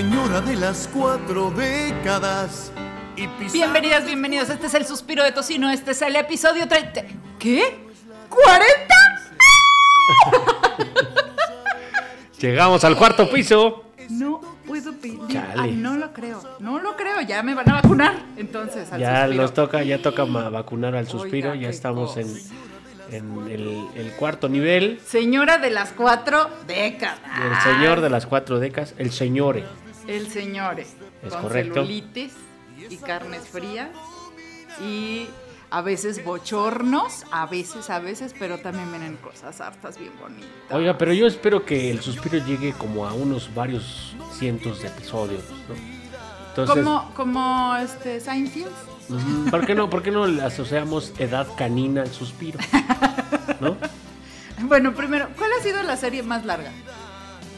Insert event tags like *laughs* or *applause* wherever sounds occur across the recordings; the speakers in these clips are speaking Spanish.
señora de las cuatro décadas. Y Bienvenidas, bienvenidos. Este es el suspiro de tocino. Este es el episodio 30. ¿Qué? ¿40? *laughs* Llegamos al cuarto piso. No puedo pedir. Ay, no lo creo. No lo creo. Ya me van a vacunar. Entonces, al Ya suspiro. nos toca, ya toca vacunar al suspiro. Oiga, ya estamos en el, el cuarto nivel. Señora de las cuatro décadas. El señor de las cuatro décadas, el señore. El señor. Es con correcto. celulitis y carnes frías. Y a veces bochornos. A veces, a veces. Pero también vienen cosas hartas bien bonitas. Oiga, pero yo espero que el suspiro llegue como a unos varios cientos de episodios, ¿no? Entonces, Como, como este Seinfeld. ¿por qué no, por qué no le asociamos edad canina al suspiro? ¿No? *laughs* Bueno, primero, ¿cuál ha sido la serie más larga?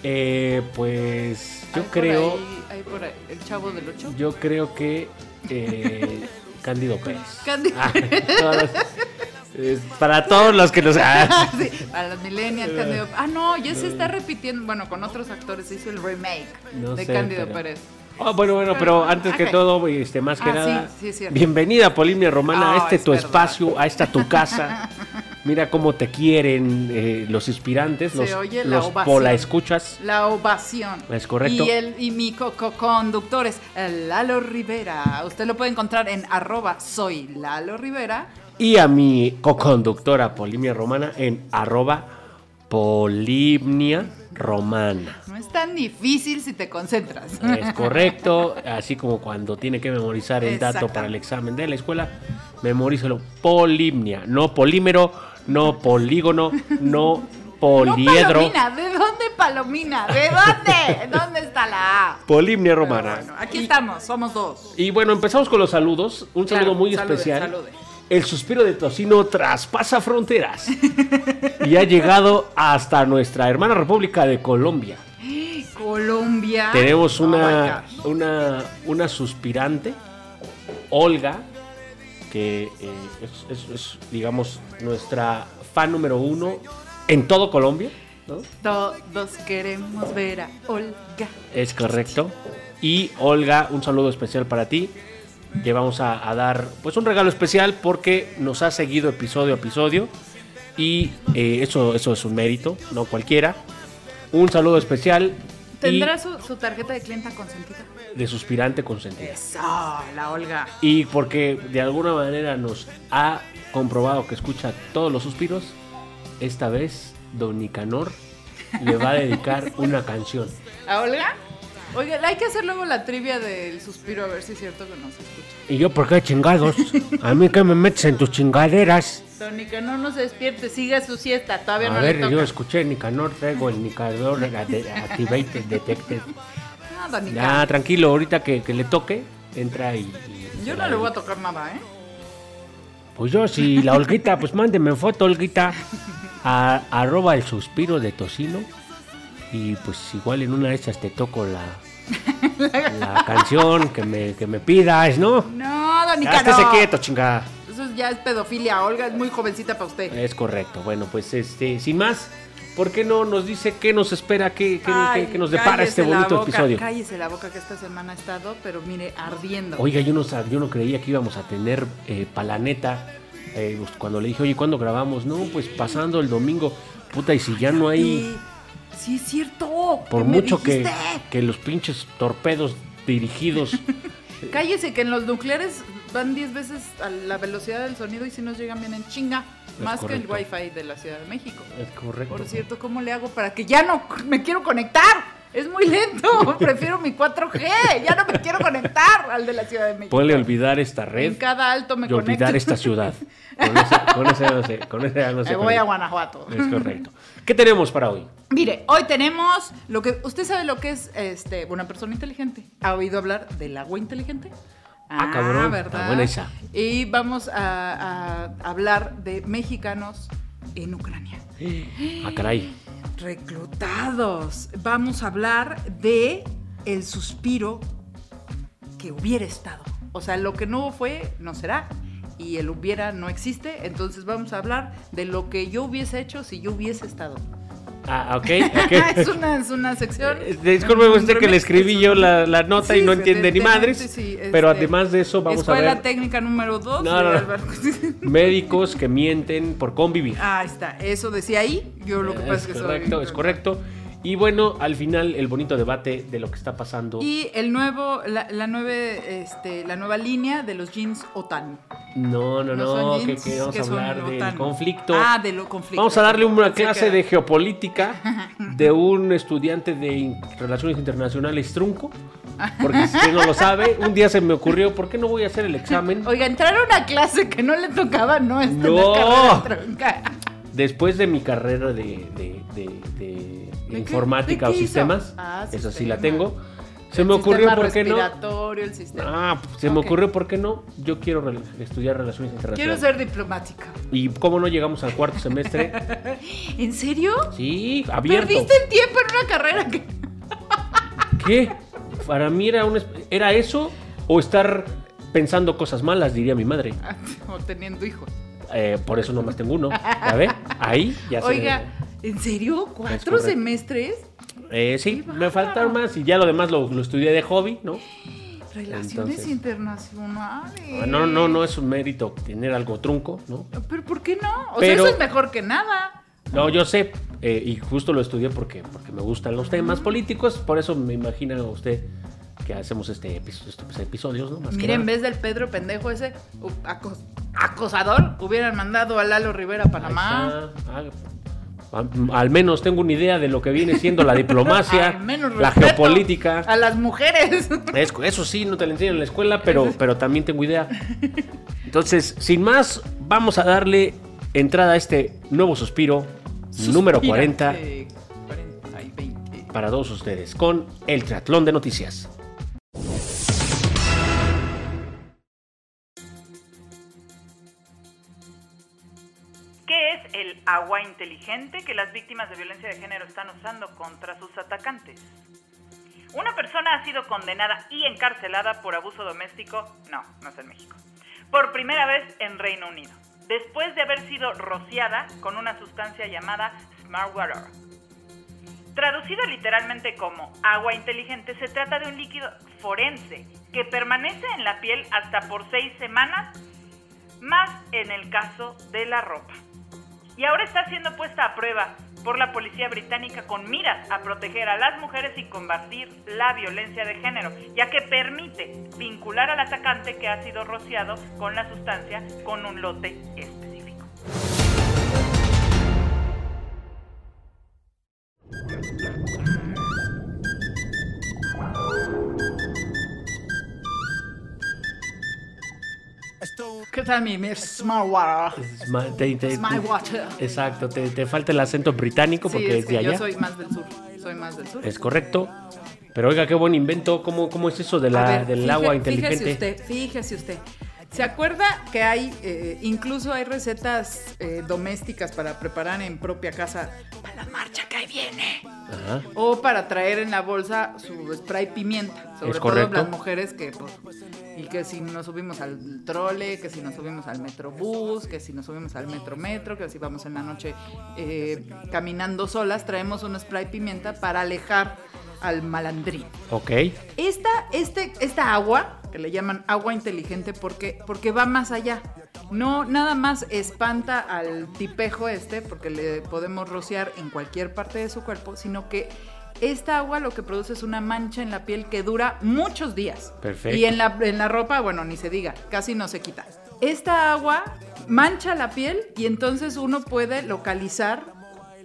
Eh, pues yo Hay por creo, ahí- hay por ahí, el chavo del 8. yo creo que eh, *laughs* Cándido Pérez. Candy. Ah, *laughs* es para todos los que nos. ah, *laughs* Sí, a las millennials, Cándido. Ah, no, ya se está repitiendo. Bueno, con otros actores se hizo el remake No de sé, Cándido pero- Pérez. Oh, bueno, bueno, pero antes que Ok. todo, este, más que Ah, nada, sí, sí, bienvenida Polimnia Romana Ah, a este es tu verdad. espacio, a esta tu casa. Mira cómo te quieren eh, los inspirantes, Se los, oye la los ovación. pola escuchas. La ovación. Es correcto. Y, el, y mi co-conductor es el Lalo Rivera. Usted lo puede encontrar en arroba soy Lalo Rivera. Y a mi co-conductora Polimnia Romana en arroba Polimnia Romana. No es tan difícil si te concentras. Es *laughs* correcto, así como cuando tiene que memorizar el dato para el examen de la escuela, memorízalo. Polimnia, no polímero, no polígono, no *laughs* poliedro. No, Palomina, ¿de dónde Palomina? ¿De dónde? ¿Dónde está la A? Polimnia romana. bueno, aquí estamos, somos dos. Y bueno, empezamos con los saludos. Un Claro, saludo muy salude, especial. salude. El suspiro de tocino traspasa fronteras *laughs* y ha llegado hasta nuestra hermana República de Colombia. Colombia. Tenemos Oh una, una, una suspirante, Olga, que eh, es, es- es, digamos, nuestra fan número uno en todo Colombia. ¿no? Todos queremos ver a Olga. Es correcto. Y Olga, un saludo especial para ti. Te vamos a, a dar pues un regalo especial porque nos ha seguido episodio a episodio. Y eh, eso, eso es un mérito, no cualquiera. Un saludo especial. ¿Tendrá su, su tarjeta de clienta consentida? de suspirante consentida. Eso, la Olga. Y porque de alguna manera nos ha comprobado que escucha todos los suspiros, esta vez Don Nicanor le va a dedicar *laughs* una canción. ¿A Olga? Oiga, hay que hacer luego la trivia del suspiro a ver si es cierto que nos escucha. ¿Y yo por qué chingados? A mí que me metes en tus chingaderas. Tónica, no nos despierte, siga su siesta, todavía A no ver, le toca. yo escuché Nicanor, traigo el Nicanor Activated Detected. No, Ya, tranquilo, ahorita que, que le toque, entra y... y yo se no le voy a tocar nada, ¿eh? Pues yo, si la Olguita, pues mándeme foto, Olguita, a arroba el suspiro de tocino. Y pues igual en una de esas te toco la, *laughs* la canción que me, que me pidas, ¿no? No, Ya Donica, estése quieto, chingada. Ya es pedofilia. Olga es muy jovencita para usted. Es correcto. Bueno, pues este, sin más, ¿por qué no nos dice qué nos espera, qué, qué- Ay, qué- qué nos depara este bonito boca, episodio? Cállese la boca que esta semana ha estado, pero mire, ardiendo. Oiga, yo no, yo no creía que íbamos a tener eh, palaneta. eh, pues, cuando le dije, oye, ¿cuándo grabamos? No, pues pasando el domingo. Puta, y si ya no hay... Sí, es cierto. Por ¿qué me mucho que, que los pinches torpedos dirigidos. *laughs* Cállese que en los nucleares van 10 veces a la velocidad del sonido y si nos llegan bien en chinga. Es más que el wifi de la Ciudad de México. es correcto. Por cierto, ¿cómo le hago para que ya no me quiero conectar? Es muy lento. *laughs* Prefiero mi 4G. Ya no me quiero conectar al de la Ciudad de México. Puede olvidar esta En red cada alto me y olvidar conecto. esta ciudad. *laughs* Con esa, con esa no sé, con esa ya no sé Me voy a Guanajuato. Es correcto. ¿Qué tenemos para hoy? Mire, hoy tenemos lo que usted sabe lo que es este una persona inteligente. ¿Ha oído hablar del agua inteligente? Ah, cabrón, está buena esa. Y vamos a, a hablar de mexicanos en Ucrania. *gasps* Ah, caray. Reclutados. Vamos a hablar de el suspiro que hubiera estado. O sea, lo que no fue, no será. Y el hubiera no existe. Entonces vamos a hablar de lo que yo hubiese hecho si yo hubiese estado. Ah, ok, *laughs* es, una, es una sección. Eh, Disculpe usted que le escribí yo la, la nota y Sí, no de- entiende de- ni madres. sí, sí, pero este, además de eso, vamos Escuela a ver técnica número 2 No, no, no. *laughs* médicos que mienten por convivir. Ah, está. Eso decía ahí. Yo lo que pasa es que correcto, soy. es correcto. Y bueno, al final el bonito debate de lo que está pasando. Y el nuevo, la, la, nueve, este, la nueva línea de los jeans OTAN. No, no, No no, que, que vamos que a hablar del OTAN. conflicto. Ah, de lo conflicto. Vamos a darle una clase de geopolítica *laughs* de un estudiante de Relaciones Internacionales trunco. Porque si no lo sabe, un día se me ocurrió, ¿por qué no voy a hacer el examen? *laughs* Oiga, entrar a una clase que no le tocaba no es tener No. carrera trunca. Después de mi carrera de, de- de- de qué? Informática ¿De o sistemas, Ah, eso sí la tengo, se El me ocurrió, ¿por qué no? el sistema. Ah, se me ocurrió, ¿por qué no? Yo quiero estudiar Relaciones Quiero Internacionales. ser diplomática. ¿Y cómo no llegamos al cuarto semestre? *laughs* ¿En serio? Sí, abierto. Perdiste el tiempo en una carrera que. *laughs* ¿Qué? Para mí era, un, era eso o estar pensando cosas malas, diría mi madre. *laughs* o teniendo hijos. Eh, por eso nomás tengo uno. ¿Ya ve? Ahí ya se- Oiga, ¿en serio? ¿Cuatro semestres? Eh, sí, me faltaron más y ya lo demás lo, lo estudié de hobby, ¿no? Relaciones Entonces- internacionales. Ah, No, no, no es un mérito tener algo trunco, ¿no? Pero ¿por qué no? O Pero- sea, eso es mejor que nada. No, yo sé, eh, y justo lo estudié porque, porque me gustan los temas políticos, por eso me imagina usted que hacemos este estos episodios, ¿no? Más que en vez del Pedro pendejo ese, acos- acosador, hubieran mandado a Lalo Rivera a Panamá. Ahí está. Ah, al- menos tengo una idea de lo que viene siendo la *laughs* diplomacia, la geopolítica. A las mujeres. *laughs* Es- eso sí, no te lo enseñan en la escuela, pero, pero también tengo idea. *laughs* Entonces, sin más, vamos a darle entrada a este nuevo suspiro, número 40, Eh, 40 y 20. para todos ustedes, con el triatlón de noticias. Agua inteligente que las víctimas de violencia de género están usando contra sus atacantes? ¿Una persona ha sido condenada y encarcelada por abuso doméstico? No, no es en México. Por primera vez en Reino Unido, después de haber sido rociada con una sustancia llamada Smart Water. Traducido literalmente como agua inteligente, se trata de un líquido forense que permanece en la piel hasta por seis semanas, más en el caso de la ropa. Y ahora está siendo puesta a prueba por la policía británica con miras a proteger a las mujeres y combatir la violencia de género, ya que permite vincular al atacante que ha sido rociado con la sustancia con un lote específico. ¿Qué tal mi, mi Smart Water? Sma- te- te- Smart Water. Exacto, te, te falta el acento británico Sí, porque es es de que yo allá. soy más del sur. Soy más del sur. Es correcto. Pero oiga, qué buen invento. ¿Cómo, cómo es eso de la, ver, del fíje- agua inteligente? Fíjese usted, fíjese usted. ¿Se acuerda que hay, eh, incluso hay recetas eh, domésticas para preparar en propia casa para la marcha que ahí viene? Ajá. O para traer en la bolsa su spray pimienta, sobre Es todo las mujeres que, pues, y que si nos subimos al trole, que si nos subimos al metrobús, que si nos subimos al metro metro, que si vamos en la noche eh, caminando solas, traemos un spray pimienta para alejar al malandrín. Ok. Esta, este, esta agua, que le llaman agua inteligente, porque, porque va más allá. No nada más espanta al tipejo este, porque le podemos rociar en cualquier parte de su cuerpo, sino que esta agua lo que produce es una mancha en la piel que dura muchos días. Perfecto. Y en la, en la ropa, bueno, ni se diga, casi no se quita. Esta agua mancha la piel y entonces uno puede localizar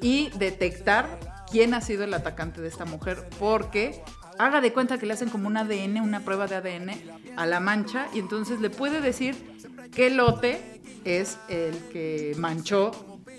y detectar quién ha sido el atacante de esta mujer, porque haga de cuenta que le hacen como un ADN, una prueba de ADN a la mancha, y entonces le puede decir qué lote es el que manchó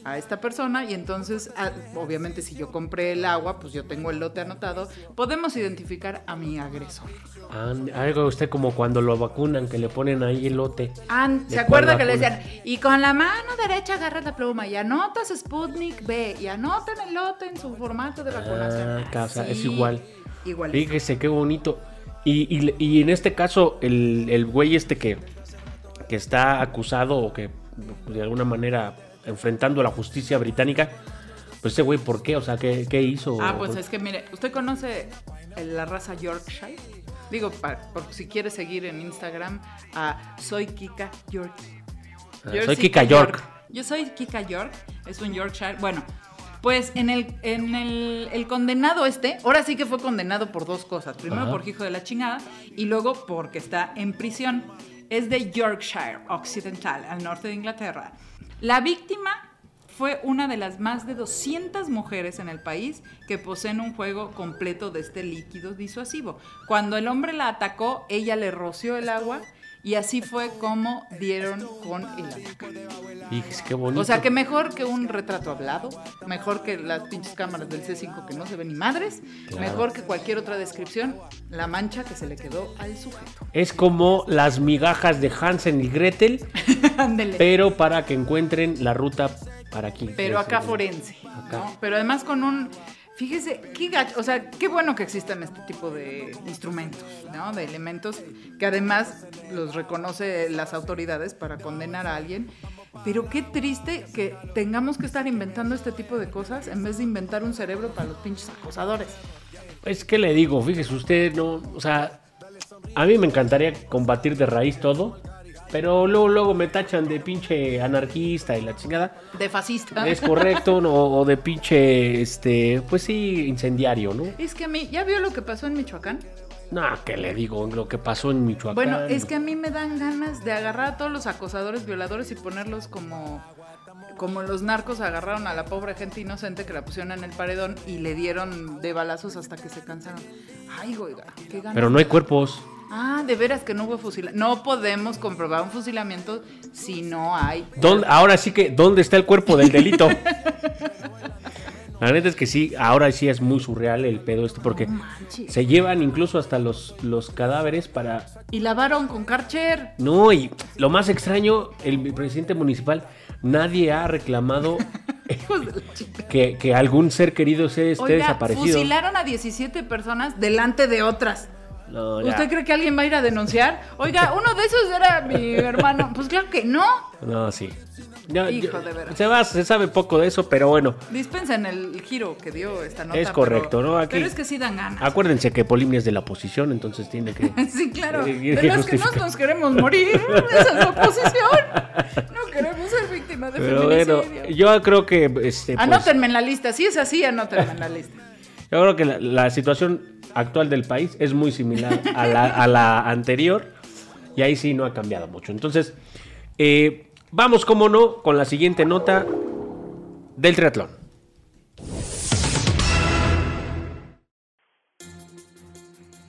a esta persona y entonces ah, obviamente si yo compré el agua pues yo tengo el lote anotado podemos identificar a mi agresor Ah, Algo usted como cuando lo vacunan, que le ponen ahí el lote. An- ¿De ¿Se acuerda que le decían? Y con la mano derecha agarras la pluma y anotas Sputnik B y anotan el lote en su formato de vacunación. Ah, casa, es igual. Igual. Fíjese qué bonito. Y, y- y en este caso, el, el güey este que, que está acusado o que de alguna manera enfrentando a la justicia británica, Pues ese güey, ¿por qué? O sea, ¿qué, qué hizo? Ah, pues es que mire, ¿usted conoce la raza Yorkshire? Digo, por si quiere seguir en Instagram a Soy Kika York. Ah, soy Kika York. Yo soy Kika York, es un Yorkshire. Bueno, pues en el, en el, el condenado este, ahora sí que fue condenado por dos cosas. Primero Ajá. por hijo de la chingada y luego porque está en prisión. Es de Yorkshire Occidental, al norte de Inglaterra. La víctima fue una de las más de 200 mujeres en el país que poseen un juego completo de este líquido disuasivo. Cuando el hombre la atacó, ella le roció el agua y así fue como dieron con el. Y qué bonito. O sea, que mejor que un retrato hablado, mejor que las pinches cámaras del C5 que no se ven ni madres, Claro. mejor que cualquier otra descripción, la mancha que se le quedó al sujeto. Es como las migajas de Hansen y Gretel, *laughs* Ándele. pero para que encuentren la ruta para aquí. Pero acá forense, Acá. ¿no? Pero además con un... Fíjese, qué gacho, o sea, qué bueno que existan este tipo de instrumentos, ¿no? De elementos que además los reconoce las autoridades para condenar a alguien. Pero qué triste que tengamos que estar inventando este tipo de cosas en vez de inventar un cerebro para los pinches acosadores. Es que le digo, fíjese usted, no, o sea, a mí me encantaría combatir de raíz todo, pero luego, luego me tachan de pinche anarquista y la chingada. De fascista. Es correcto, ¿no? o de pinche, este, pues sí, incendiario, ¿no? Es que a mí, ¿ya vio lo que pasó en Michoacán? No, que le digo, lo que pasó en Michoacán. Bueno, es que a mí me dan ganas de agarrar a todos los acosadores, violadores y ponerlos como, como los narcos agarraron a la pobre gente inocente que la pusieron en el paredón y le dieron de balazos hasta que se cansaron. Ay, oiga, qué ganas. Pero no hay cuerpos. Ah, de veras que no hubo fusilamiento. No podemos comprobar un fusilamiento si no hay. ¿Dónde- ahora sí que, ¿dónde está el cuerpo del delito? *laughs* La neta es que sí, ahora sí es muy surreal el pedo este porque se llevan incluso hasta los, los cadáveres para... Y lavaron con Karcher. No, y lo más extraño, el presidente municipal, nadie ha reclamado *laughs* que, que algún ser querido se esté Oiga, desaparecido. fusilaron a 17 personas delante de otras. ¿Usted cree que alguien va a ir a denunciar? Oiga, *laughs* uno de esos era mi hermano. Pues claro que no. No, sí. Hijo de veras. Se, va, se sabe poco de eso, pero bueno. Dispensen el giro que dio esta nota. Es correcto, pero- ¿no? Aquí- Pero es que sí dan ganas. Acuérdense que Polimnia es de la oposición, entonces tiene que... *laughs* Sí, claro. Eh, De los que no *laughs* nos queremos morir. Esa es la oposición. No queremos ser víctimas de Pero bueno, feminicidio. yo creo que... Este, pues, Anótenme en la lista. Si es así, anótenme en la lista. Yo creo que la, la situación actual del país es muy similar a la, anterior y ahí sí no ha cambiado mucho. Entonces, eh, vamos, como no, con la siguiente nota del triatlón.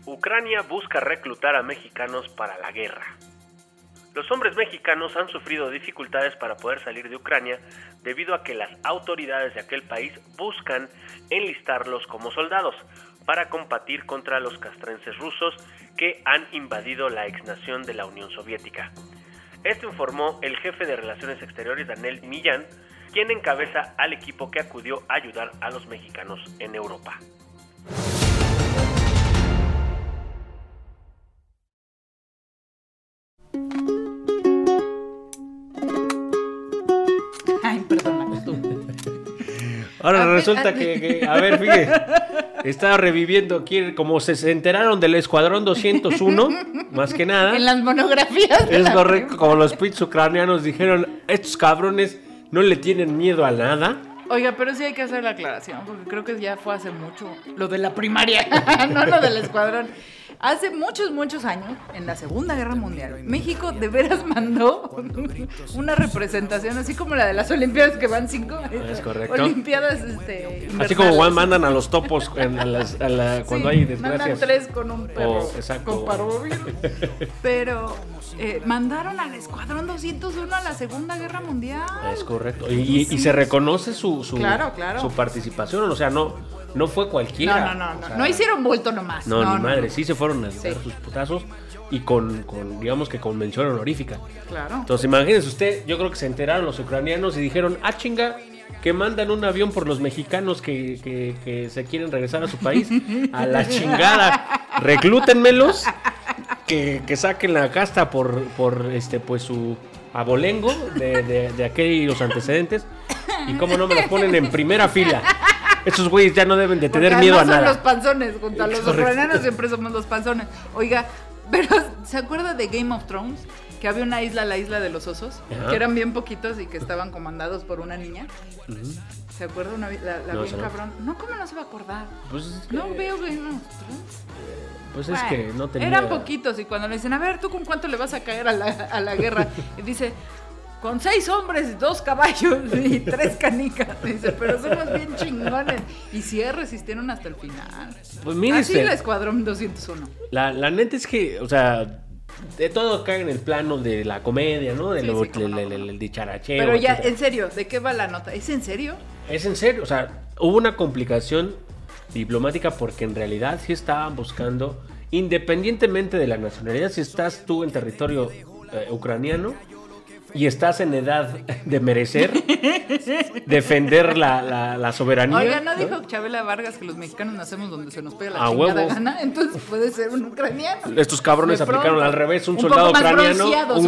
Ucrania busca reclutar a mexicanos para la guerra. Los hombres mexicanos han sufrido dificultades para poder salir de Ucrania debido a que las autoridades de aquel país buscan enlistarlos como soldados para combatir contra los castrenses rusos que han invadido la ex nación de la Unión Soviética. Esto informó el jefe de Relaciones Exteriores Daniel Millán, quien encabeza al equipo que acudió a ayudar a los mexicanos en Europa. Ay, costumbre. Ahora A resulta que, que- a ver, fíjate, está reviviendo aquí, como se, se enteraron del Escuadrón 201, más que nada. En las monografías. Es la correcto, como los pits ucranianos dijeron, estos cabrones no le tienen miedo a nada. Oiga, pero sí hay que hacer la aclaración, porque creo que ya fue hace mucho. Lo de la primaria, *laughs* no lo del escuadrón. Hace muchos, muchos años, en la Segunda Guerra Mundial, México de veras mandó una representación, así como la de las Olimpiadas que van cinco. Es correcto. Olimpiadas, este. Así como. Juan mandan a los topos en- a las- a la- cuando Sí, hay Mandan desgracias. tres con un perro. Oh, exacto. Con parvovirus. *laughs* Pero eh, mandaron al Escuadrón 201 a la Segunda Guerra Mundial. Es correcto. Y, y- y se reconoce su, su, Claro, claro. su participación. O sea, no, no fue cualquiera. no, no, no. O sea, no hicieron vuelto nomás. No, no ni madre. Sí se fueron a dar Sí. sus putazos y con, con, digamos que con mención honorífica. Claro. Entonces, imagínense usted, yo creo que se enteraron los ucranianos y dijeron, ah, chinga, que mandan un avión por los mexicanos que, que- que se quieren regresar a su país. A la chingada. Reclútenmelos, que, que saquen la casta por, por este, pues su abolengo de, de, de aquellos antecedentes. Y cómo no me los ponen en primera fila. Esos güeyes ya no deben de Porque tener miedo a además son nada. los panzones, junto a los ucranianos siempre somos los panzones. Oiga, pero ¿se acuerda de Game of Thrones? Que había una isla, la isla de los osos, Ajá. que eran bien poquitos y que estaban comandados por una niña. ¿Se acuerda? Una, la la No, bien no. cabrón. No, ¿cómo no se va a acordar? Pues es que, No veo Game of Thrones. pues es que no tenía... Eran poquitos y cuando le dicen, a ver, ¿tú con cuánto le vas a caer a la, a la guerra? *laughs* Y dice, con seis hombres, dos caballos y *laughs* tres canicas. Dice, pero somos bien chingones. Y sí resistieron hasta el final. Pues mire Así usted, la Escuadrón 201. la, la neta es que, o sea, de todo cae en el plano de la comedia, ¿no? De Sí, lo, sí, el, no, el- cómo el- no. el dicharacheo. Pero ya, etcétera. en serio, ¿de qué va la nota? ¿Es en serio? Es en serio, o sea, hubo una complicación diplomática porque en realidad sí estaban buscando, independientemente de la nacionalidad, si estás tú en territorio eh, ucraniano y estás en edad de merecer, defender la, la- la soberanía. Oiga, ¿no dijo Chabela Vargas que los mexicanos nacemos donde se nos pega la A chingada huevo. gana? Entonces puede ser un ucraniano. Estos cabrones aplicaron al revés, un, Un soldado ucraniano, un-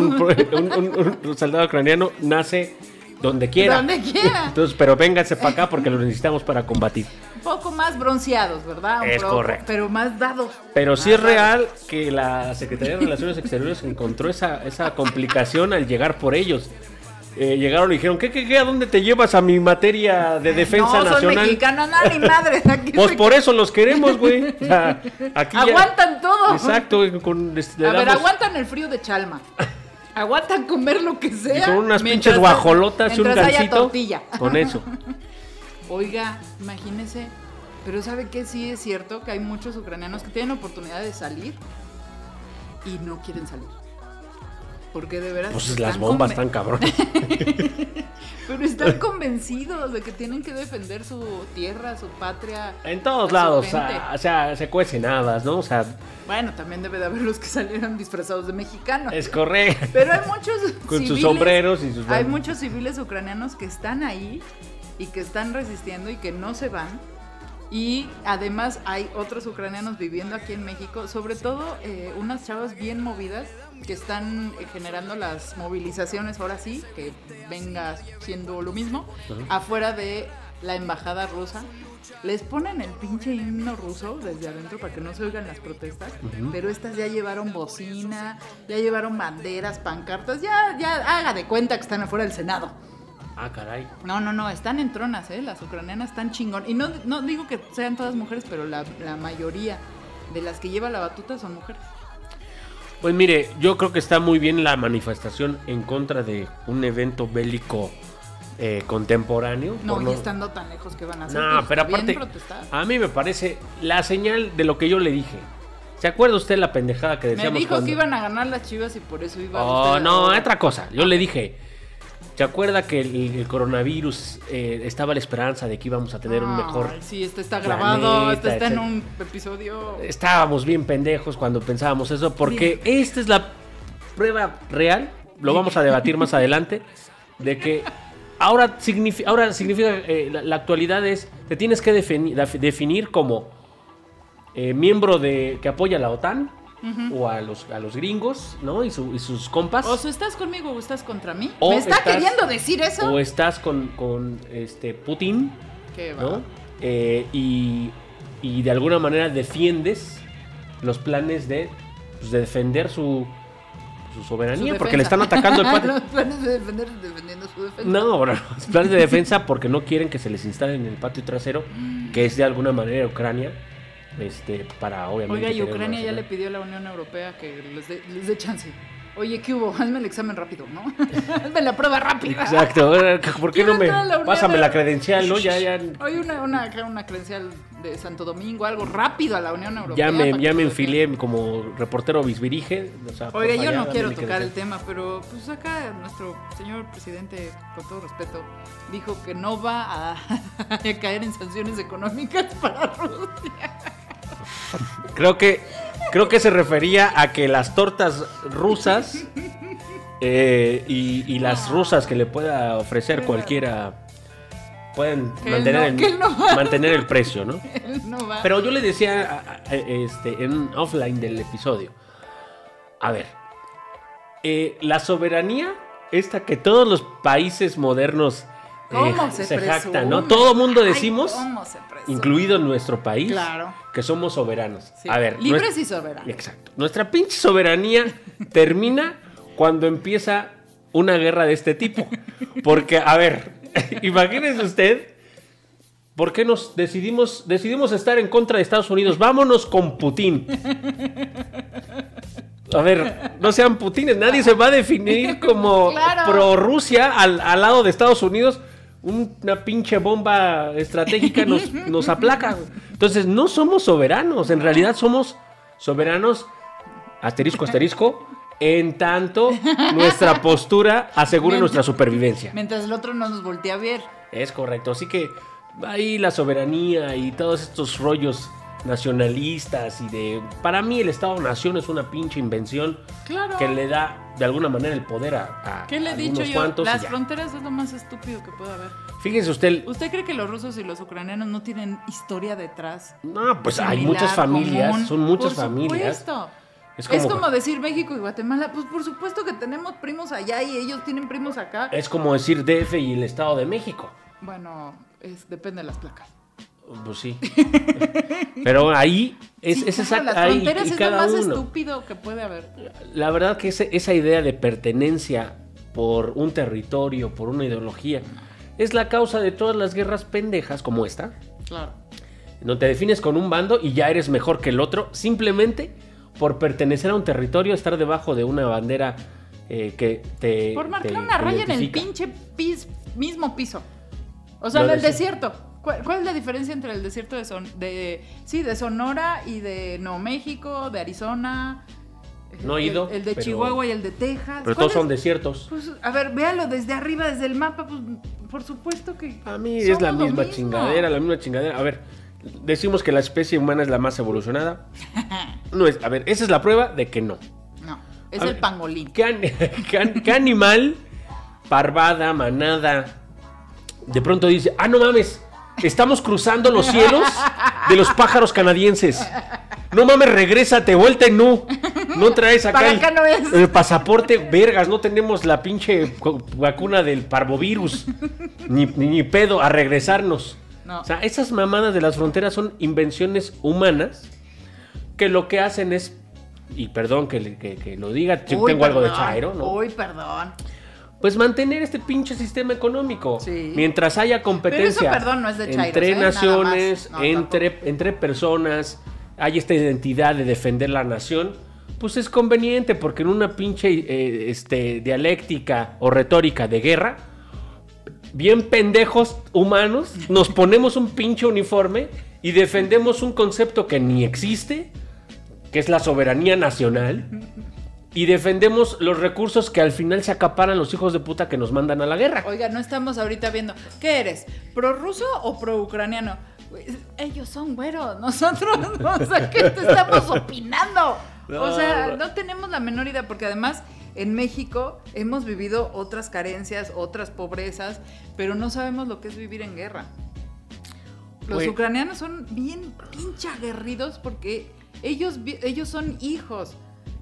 un- un soldado ucraniano nace donde quiera. Donde quiera. *laughs* Entonces, pero vénganse para acá porque lo necesitamos para combatir. Un poco más bronceados, ¿verdad? Un Es poco, correcto. Pero más dados. Pero sí Más es real que la Secretaría de Relaciones Exteriores encontró esa, esa complicación al llegar por ellos. Eh, llegaron y dijeron, ¿qué, qué, qué? ¿A dónde te llevas a mi materia de defensa no, nacional? mexicanos, no, ni madres. *laughs* Aquí Pues por eso los queremos, güey. O sea, aquí ya- Aguantan todo. Exacto, con, le A ver, aguantan el frío de Chalma. *laughs* Aguantan comer lo que sea. y con unas mientras- pinches guajolotas y un tortilla. Con eso. *laughs* Oiga, imagínese. Pero ¿sabe qué? Sí es cierto que hay muchos ucranianos que tienen oportunidad de salir y no quieren salir. Porque de veras. Pues las bombas están cabronas. *laughs* Pero están *laughs* convencidos de que tienen que defender su tierra, su patria. En todos lados, o sea, se cuecen habas, ¿no? O sea, Bueno, también debe de haber los que salieran disfrazados de mexicanos. es correcto. Pero hay muchos *laughs* Con sus sombreros y sus Hay muchos civiles ucranianos que están ahí y que están resistiendo y que no se van. Y además hay otros ucranianos viviendo aquí en México, sobre todo eh, unas chavas bien movidas que están eh, generando las movilizaciones, ahora sí, que venga siendo lo mismo, afuera de la embajada rusa. Les ponen el pinche himno ruso desde adentro para que no se oigan las protestas, pero estas ya llevaron bocina, ya llevaron banderas, pancartas, ya, ya haga de cuenta que están afuera del Senado. Ah, caray. No, no, no, están en tronas, ¿eh? Las ucranianas están chingón. Y no, no digo que sean todas mujeres, pero la, la mayoría de las que lleva la batuta son mujeres. Pues mire, yo creo que está muy bien la manifestación en contra de un evento bélico eh, contemporáneo. No, y estando tan lejos que van a hacer. No, pues, pero aparte, protestar. a mí me parece la señal de lo que yo le dije. ¿Se acuerda usted la pendejada que Me decíamos dijo cuando- que iban a ganar las chivas y por eso iba Oh, usted- no, otra cosa. Yo le dije, ¿se acuerda que el, el coronavirus eh, estaba la esperanza de que íbamos a tener un mejor... Sí, este está planeta, grabado, este está en un episodio. Estábamos bien pendejos cuando pensábamos eso, porque esta es la prueba real, lo vamos a debatir más adelante, de que ahora, signifi- ahora significa, eh, la, la actualidad es, te tienes que defini- def- definir como eh, miembro de que apoya a la OTAN o a los, a los gringos, ¿no? Y, su- y sus compas. O ¿estás conmigo o estás contra mí? O ¿Me está estás- queriendo decir eso? o estás con, con, este Putin, Qué va. ¿no? Eh, y, y de alguna manera defiendes los planes de, pues, de defender su, su soberanía, Su porque le están atacando el patio. *laughs* Los planes de defender defendiendo su defensa. No, los planes de defensa porque no quieren que se les instale en el patio trasero, que es de alguna manera Ucrania, este, para obviamente. Oiga, y Ucrania ya le pidió a la Unión Europea que les dé, les dé chance. Oye, ¿qué hubo? Hazme el examen rápido, ¿no? *laughs* Hazme la prueba rápida. Exacto, ¿por qué no me la pásame la credencial, no? Ya, ya, Oye, una, una, una credencial de Santo Domingo, algo rápido a la Unión Europea. ya me, ya me enfilé como reportero bisbirige. O sea, Oiga, porfa, yo no quiero tocar el tema, pero pues acá nuestro señor presidente, con todo respeto, dijo que no va a, a *laughs* caer en sanciones económicas para Rusia. Creo que, creo que se refería a que las tortas rusas eh, y, y las rusas que le pueda ofrecer cualquiera pueden Que mantener, no- el, no mantener el precio, ¿no? *laughs* Pero yo le decía a- a- este, en offline del episodio, a ver, eh, la soberanía, esta que todos los países modernos ¿Cómo eh, se? ¿no? Todo mundo Ay, decimos, ¿cómo se presume? incluido nuestro país, Claro. que somos soberanos. Sí. A ver, Libres nuestra- y soberanos. Exacto. Nuestra pinche soberanía *laughs* termina cuando empieza una guerra de este tipo. Porque, a ver, *laughs* imagínese usted, ¿por qué nos decidimos, decidimos estar en contra de Estados Unidos? Vámonos con Putin. A ver, no sean Putines, nadie se va a definir como *laughs* Claro. pro Rusia al, al lado de Estados Unidos. Una pinche bomba estratégica nos, nos aplaca. Entonces, no somos soberanos, en realidad somos soberanos, asterisco, asterisco, en tanto nuestra postura asegure Mientras- nuestra supervivencia. Mientras el otro no nos voltea a ver. Es correcto, así que ahí la soberanía y todos estos rollos nacionalistas y de... Para mí el Estado-Nación es una pinche invención Claro. que le da de alguna manera el poder a, a ¿Qué le he dicho yo? Las fronteras es lo más estúpido que puede haber. Fíjense usted, ¿Usted cree que los rusos y los ucranianos no tienen historia detrás? no, pues hay muchas familias, común? son muchas Por familias. supuesto. Es como, decir México y Guatemala. Pues por supuesto que tenemos primos allá y ellos tienen primos acá. Es como decir DF y el Estado de México. Bueno, es, depende de las placas. Pues sí. *laughs* Pero ahí es, Sí, es claro, exacto. Las fronteras es lo cada más uno. estúpido que puede haber. La verdad que ese- esa idea de pertenencia por un territorio, por una ideología, es la causa de todas las guerras pendejas como esta. Claro. No te defines con un bando y ya eres mejor que el otro, simplemente por pertenecer a un territorio, estar debajo de una bandera eh, que te. Por marcar una raya en el pinche pis- mismo piso. O sea, Lo en el de- desierto. ¿Cuál, cuál es la diferencia entre el desierto de, Son de sí, de Sonora y de Nuevo México, de Arizona? No he ido, El, de pero- Chihuahua y el de Texas. Pero ¿Cuál todos son es? desiertos. Pues, a ver, véalo desde arriba, desde el mapa, pues por supuesto que. A mí es la misma chingadera, la misma chingadera. A ver, decimos que la especie humana es la más evolucionada. *laughs* No es, a ver, esa es la prueba de que no. No, es A el ver, pangolín. ¿Qué, *laughs* qué animal, parvada, manada, de pronto dice, ah, no mames, estamos cruzando los cielos de los pájaros canadienses. No mames, regrésate, vuelta en nu. No traes acá, Para el, no es. el pasaporte, vergas, no tenemos la pinche cu- vacuna del parvovirus. Ni, ni, ni pedo, a regresarnos. No. O sea, esas mamadas de las fronteras son invenciones humanas que lo que hacen es, y perdón que, le- que- que lo diga, Uy, tengo algo de chairo, ¿no? Uy, perdón. Pues mantener este pinche sistema económico. Sí. Mientras haya competencia perdón, no es de chairos, entre ¿eh? Naciones. No, entre, entre personas, hay esta identidad de defender la nación, pues es conveniente porque en una pinche eh, este, dialéctica o retórica de guerra, bien pendejos humanos, nos *laughs* ponemos un pinche uniforme y defendemos un concepto que ni existe, que es la soberanía nacional, *laughs* y defendemos los recursos que al final se acaparan los hijos de puta que nos mandan a la guerra. Oiga, no estamos ahorita viendo. ¿Qué eres? ¿Pro ruso o pro ucraniano? Güey, Ellos son güeros, nosotros *laughs* no, o sea, ¿qué te estamos opinando? O sea, No. tenemos la menor idea, porque además en México hemos vivido otras carencias, otras pobrezas, pero no sabemos lo que es vivir en guerra. Los ucranianos son bien pinche aguerridos porque ellos, ellos son hijos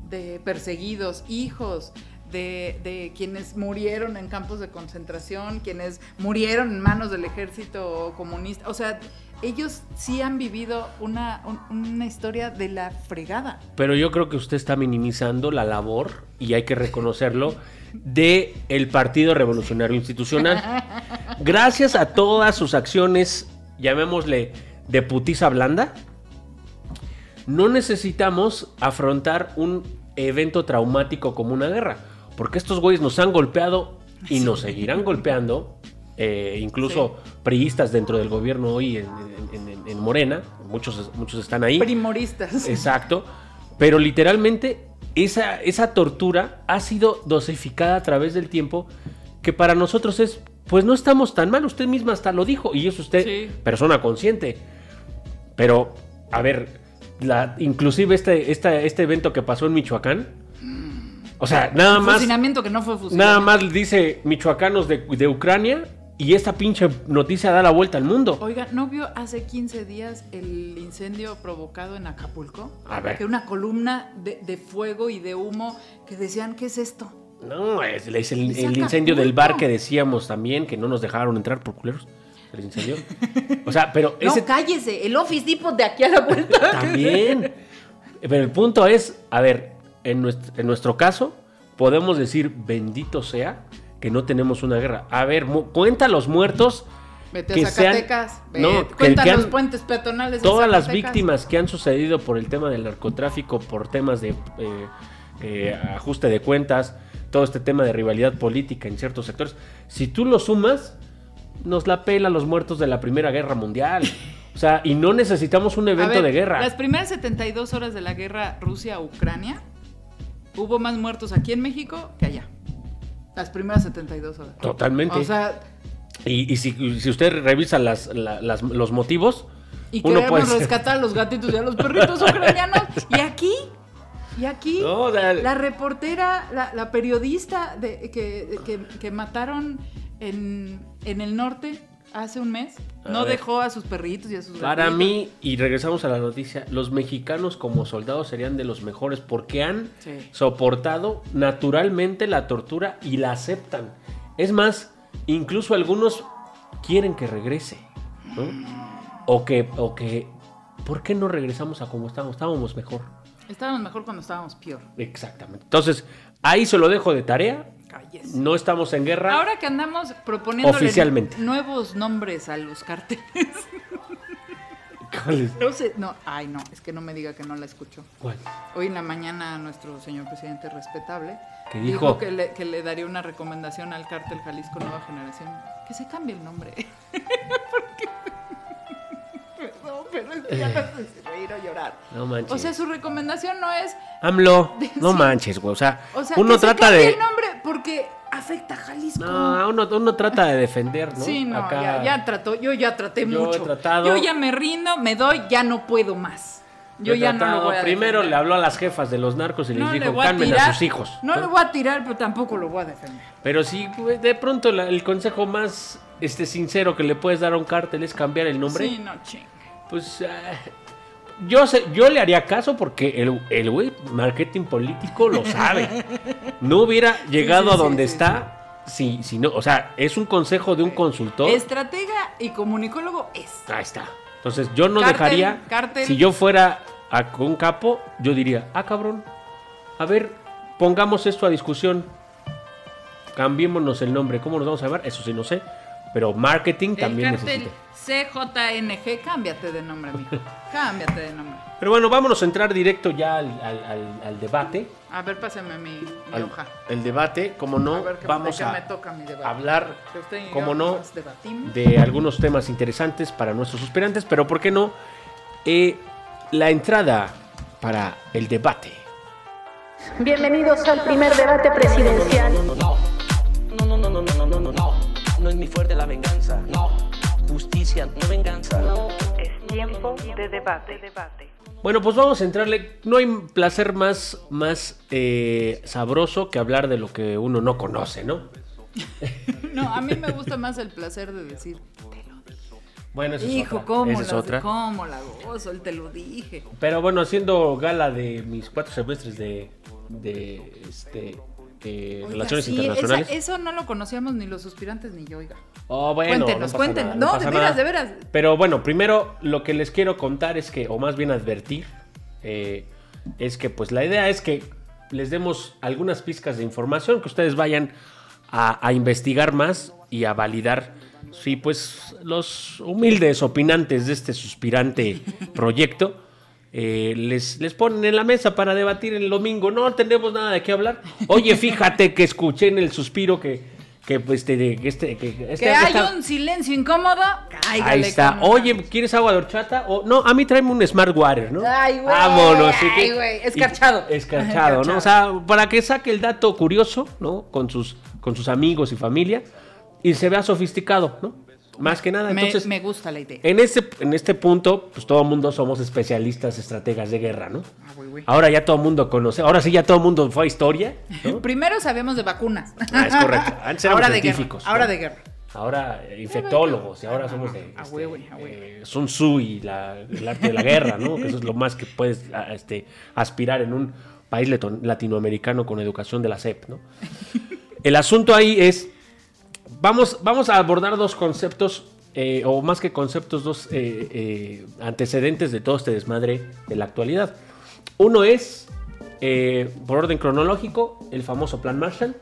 de perseguidos, hijos de, de quienes murieron en campos de concentración, quienes murieron en manos del ejército comunista. O sea, ellos sí han vivido una, un- una historia de la fregada. Pero yo creo que usted está minimizando la labor, y hay que reconocerlo, de el Partido Revolucionario Institucional. *laughs* Gracias a todas sus acciones, llamémosle de putiza blanda, no necesitamos afrontar un evento traumático como una guerra. Porque estos güeyes nos han golpeado y nos seguirán golpeando. eh, incluso priistas dentro del gobierno hoy en, en- en- en Morena, muchos, muchos están ahí. Primoristas. Exacto. Pero literalmente esa, esa tortura ha sido dosificada a través del tiempo que para nosotros es, pues no estamos tan mal, usted misma hasta lo dijo y es usted Sí. persona consciente. Pero, a ver, la, inclusive este, esta- este evento que pasó en Michoacán, o sea, nada más, que no fue nada más dice michoacanos de, de Ucrania y esta pinche noticia da la vuelta al mundo. Oiga, ¿no vio hace 15 días el incendio provocado en Acapulco? A ver. Que una columna de, de fuego y de humo que decían, ¿qué es esto? No, es, es el, el incendio del bar que decíamos también, que no nos dejaron entrar por culeros. El incendio. O sea, pero No, ese cállese, el Office Depot de aquí a la vuelta. *laughs* también. Pero el punto es, a ver, en nuestro, en nuestro caso, podemos decir, bendito sea, que no tenemos una guerra. A ver, cuenta los muertos, Vete que a sean- Zacatecas, ve, no, que los puentes peatonales de todas las víctimas que han sucedido por el tema del narcotráfico, por temas de eh, eh, ajuste de cuentas, todo este tema de rivalidad política en ciertos sectores, si tú lo sumas, nos la pela los muertos de la Primera Guerra Mundial. O sea, y no necesitamos un evento ver, de guerra. Las primeras 72 horas de la guerra Rusia-Ucrania, hubo más muertos aquí en México que allá. Las primeras 72 horas. Totalmente. O sea, Y, y si, si usted revisa las, la- las- los motivos, y uno puede queremos ser- rescatar a los gatitos y a los perritos ucranianos. *laughs* Y aquí, y aquí, No, la reportera, la, la periodista de, que, que- que mataron en, en el norte hace un mes, A no ver. dejó a sus perritos y a sus Para gatitos. mí, y regresamos a la noticia, los mexicanos como soldados serían de los mejores porque han Sí. soportado naturalmente la tortura y la aceptan. Es más, incluso algunos quieren que regrese. ¿no? O que, o que, ¿por qué no regresamos a como estábamos? Estábamos mejor. Estábamos mejor cuando estábamos peor. Exactamente. Entonces, ahí se lo dejo de tarea. Cállese. No estamos en guerra. Ahora que andamos proponiendo Oficialmente. nuevos nombres a los carteles. *laughs* ¿Cuál es? No sé, no, ay no, es que no me diga que no la escuchó. ¿Cuál? Hoy en la mañana nuestro señor presidente respetable ¿Qué dijo? que, le, que le daría una recomendación al cártel Jalisco Nueva Generación. Que se cambie el nombre. *laughs* Porque- *laughs* Perdón, pero es que ya no sé si reír o llorar. No manches. O sea, su recomendación no es, AMLO, *laughs* no Sí. manches, güey. O sea, o sea, uno que trata se de. el nombre porque afecta a Jalisco. No, uno, uno trata de defender, ¿no? Sí, no, Acá- ya, ya trató, yo ya traté Yo he mucho. tratado- Yo ya me rindo, me doy, ya no puedo más. Yo, he ya no tratado- lo voy a Primero defender. le habló a las jefas de los narcos y les No le dijo, a calmen a sus hijos. No ¿no? le voy a tirar, pero tampoco lo voy a defender. Pero sí, güey, de pronto la- el consejo más este, sincero que le puedes dar a un cártel es cambiar el nombre. Sí, no, ching. Pues ah, yo, sé, yo le haría caso porque el, el güey marketing político lo *laughs* sabe. No hubiera llegado sí, a donde sí, está si, si no, o sea, es un consejo de un consultor. Estratega y comunicólogo es. Ahí está. Entonces yo no dejaría. Si yo fuera a un capo, yo diría, ah, cabrón. A ver, pongamos esto a discusión. Cambiémonos el nombre. ¿Cómo nos vamos a llamar? Eso sí, no sé. Pero marketing El también cartel necesita. CJNG, cámbiate de nombre, mijo. Cámbiate de nombre. Pero bueno, vámonos a entrar directo ya al, al- al- al debate. A ver, pásame mi, mi Al- hoja. el debate, como no, A ver, ¿qué- vamos a me toca mi debate? hablar, como no, de algunos temas interesantes para nuestros aspirantes, pero ¿por qué no? Eh, la entrada para el debate. Bienvenidos al primer debate presidencial. No, no, no, no, no, no, no, no, no, no, no es mi fuerte la venganza, no, justicia, no venganza. Es tiempo de debate. debate. Bueno, pues vamos a entrarle. No hay placer más, más eh, sabroso que hablar de lo que uno no conoce, ¿no? *laughs* No, a mí me gusta más el placer de decir, Bueno, esa es hijo, otra. ¿cómo, Esa es la, otra. cómo la gozo? Él te lo dije. Pero bueno, haciendo gala de mis cuatro semestres de, de este, eh, Oiga, relaciones sí, internacionales. esa- eso no lo conocíamos ni los suspirantes ni yo, oiga. Oh, bueno, Cuéntenos, no cuéntenos. nada, No, de veras, de veras. Pero bueno, primero lo que les quiero contar es que, o más bien advertir, eh, es que pues la idea es que les demos algunas pizcas de información, que ustedes vayan a, a investigar más y a validar si pues los humildes opinantes de este suspirante *laughs* proyecto eh, les, les ponen en la mesa para debatir el domingo. No tenemos nada de qué hablar. Oye, fíjate que escuché en el suspiro que, que pues, este, que este, que, este- Que hay esta- un silencio incómodo. cáigale Ahí está. con- Oye, ¿quieres agua de horchata? O, no, a mí tráeme un Smart Water, ¿no? Ay, güey, Vámonos. ay, güey, escarchado. y- Escarchado, ¿no? O sea, para que saque el dato curioso, ¿no? Con sus, con sus amigos y familia y se vea sofisticado, ¿no? Más que nada. me, Entonces, me gusta la idea. en este, en este punto, pues todo el mundo somos especialistas, estrategas de guerra, ¿no? Ah. Ahora ya todo el mundo conoce, ahora sí ya todo el mundo fue a historia, ¿no? *laughs* Primero sabemos de vacunas. Ah, es correcto. Antes éramos ahora de científicos, guerra. Ahora ¿no? de guerra. Ahora eh, infectólogos y ahora somos de a este, huevo, a huevo. eh, Sun Tzu y la- el arte de la guerra, ¿no? Que eso es lo más que puedes a- este, aspirar en un país latinoamericano con educación de la SEP, ¿no? El asunto ahí es, vamos, vamos a abordar dos conceptos, eh, o más que conceptos, dos eh, eh, antecedentes de todo este desmadre de la actualidad. Uno es, por orden cronológico, el famoso Plan Marshall.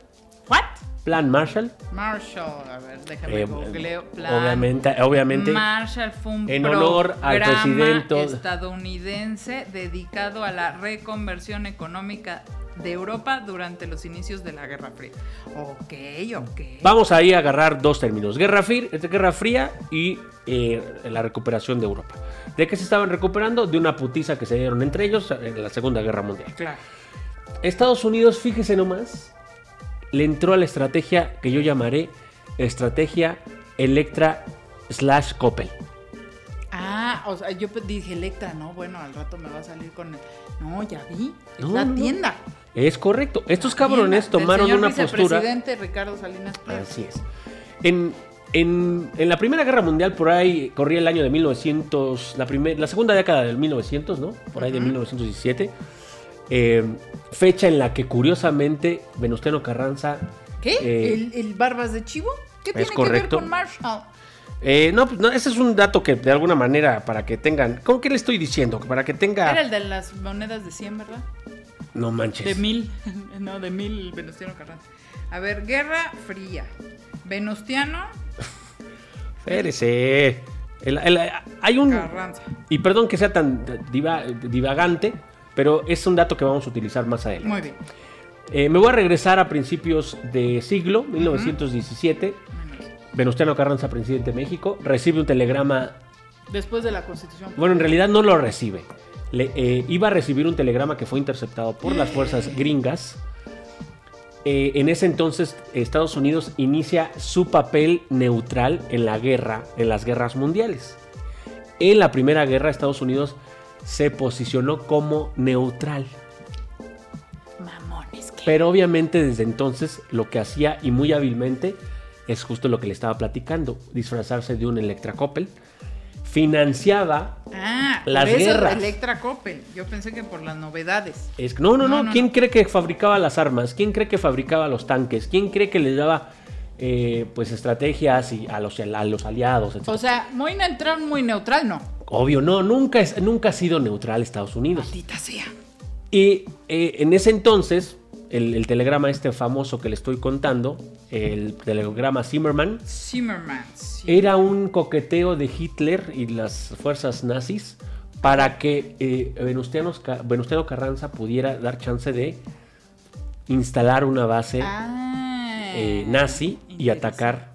¿What? Plan Marshall. Marshall, a ver, déjame Eh, googleo. Plan obviamente, obviamente. Marshall fue un en honor al presidente- estadounidense dedicado a la reconversión económica de Europa durante los inicios de la Guerra Fría. Ok, ok. Vamos ahí a agarrar dos términos, Guerra Fría, Guerra Fría y eh, la recuperación de Europa. ¿De qué se estaban recuperando? De una putiza que se dieron entre ellos en la Segunda Guerra Mundial. Claro. Estados Unidos, fíjese nomás, le entró a la estrategia que yo llamaré estrategia Electra slash Coppel. O sea, yo dije Electra, no, bueno, al rato me va a salir con el... No, ya vi, es No, la no, tienda. Es correcto. Estos cabrones Tienda tomaron señor una postura. Ricardo Salinas Pliego. Así es. En, en- en la Primera Guerra Mundial, por ahí corría el año de 1900, la, primer- la segunda década del 1900, ¿no? Por ahí de 1917. eh, fecha en la que curiosamente Venustiano Carranza... ¿Qué? eh, ¿El, el Barbas de Chivo? ¿Qué es tiene correcto. que ver con Marshall? Eh, no, pues no, ese es un dato que de alguna manera, para que tengan... ¿Cómo que le estoy diciendo? Para que tenga... Era el de las monedas de 100, ¿verdad? No manches. De mil. *laughs* No, de mil Venustiano Carranza. A ver, Guerra Fría. Venustiano *laughs* Espérese. El- el- hay un... Carranza. Y perdón que sea tan diva- divagante, pero es un dato que vamos a utilizar más adelante. Muy bien. Eh, me voy a regresar a principios de siglo, 1917. Venustiano Carranza, presidente de México, recibe un telegrama. Después de la Constitución. Bueno, en realidad no lo recibe. Le- eh, iba a recibir un telegrama que fue interceptado por las fuerzas gringas. Eh, en ese entonces, Estados Unidos inicia su papel neutral en la guerra, en las guerras mundiales. En la primera guerra, Estados Unidos se posicionó como neutral. Mamones, que. Pero obviamente desde entonces lo que hacía y muy hábilmente es justo lo que le estaba platicando, disfrazarse de un Electra Coppel. Financiaba... Ah, Las por eso guerras. Electra Coppel. Yo pensé que por las novedades. Es, no, no, no, ¿Quién no. cree que fabricaba las armas? ¿Quién cree que fabricaba los tanques? ¿Quién cree que les daba eh, pues estrategias y a, los, a los aliados? O sea, muy neutral, muy neutral, no. Obvio, no, nunca, es, nunca ha sido neutral Estados Unidos. Maldita sea. Y eh, en ese entonces, el, el telegrama este famoso que le estoy contando, el telegrama Zimmerman, Zimmerman. sí. era un coqueteo de Hitler y las fuerzas nazis para que eh, Venustiano Carranza pudiera dar chance de instalar una base Ah, eh, nazi y atacar,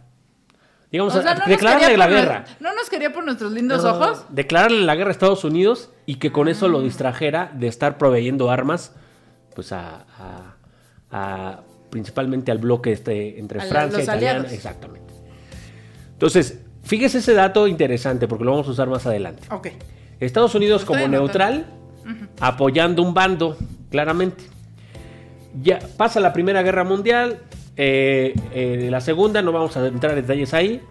digamos, O sea, no declararle la guerra. ¿No nos quería por nuestros lindos No, ojos? Declararle la guerra a Estados Unidos y que con eso lo Ah. distrajera de estar proveyendo armas, pues a, a- a- principalmente al bloque este entre A Francia y Italia. Exactamente. Entonces, fíjese ese dato interesante porque lo vamos a usar más adelante. Ok. Estados Unidos como neutral, apoyando un bando, claramente. Ya pasa la Primera Guerra Mundial, eh, eh, la Segunda, no vamos a entrar en detalles ahí.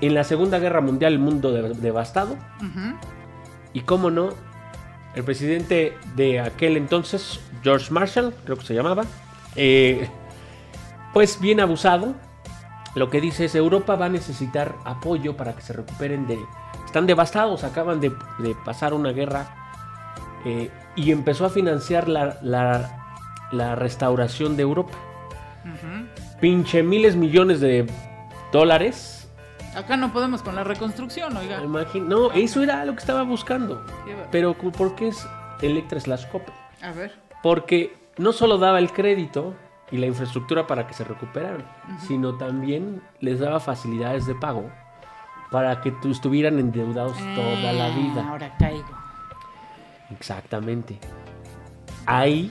En la Segunda Guerra Mundial el mundo de- devastado. Y cómo no, el presidente de aquel entonces, George Marshall, creo que se llamaba, eh, pues bien abusado. Lo que dice es Europa va a necesitar apoyo para que se recuperen de... Están devastados, acaban de, de pasar una guerra eh, y empezó a financiar la, la- la restauración de Europa. Pinche miles millones de dólares. Acá no podemos con la reconstrucción, oiga. Imagin- no, eso era lo que estaba buscando. Pero ¿por qué es Electra slash Coppel? A ver. Porque no solo daba el crédito y la infraestructura para que se recuperaran, sino también les daba facilidades de pago para que tu- estuvieran endeudados toda la Ah, vida. Ahora caigo. Exactamente. Ahí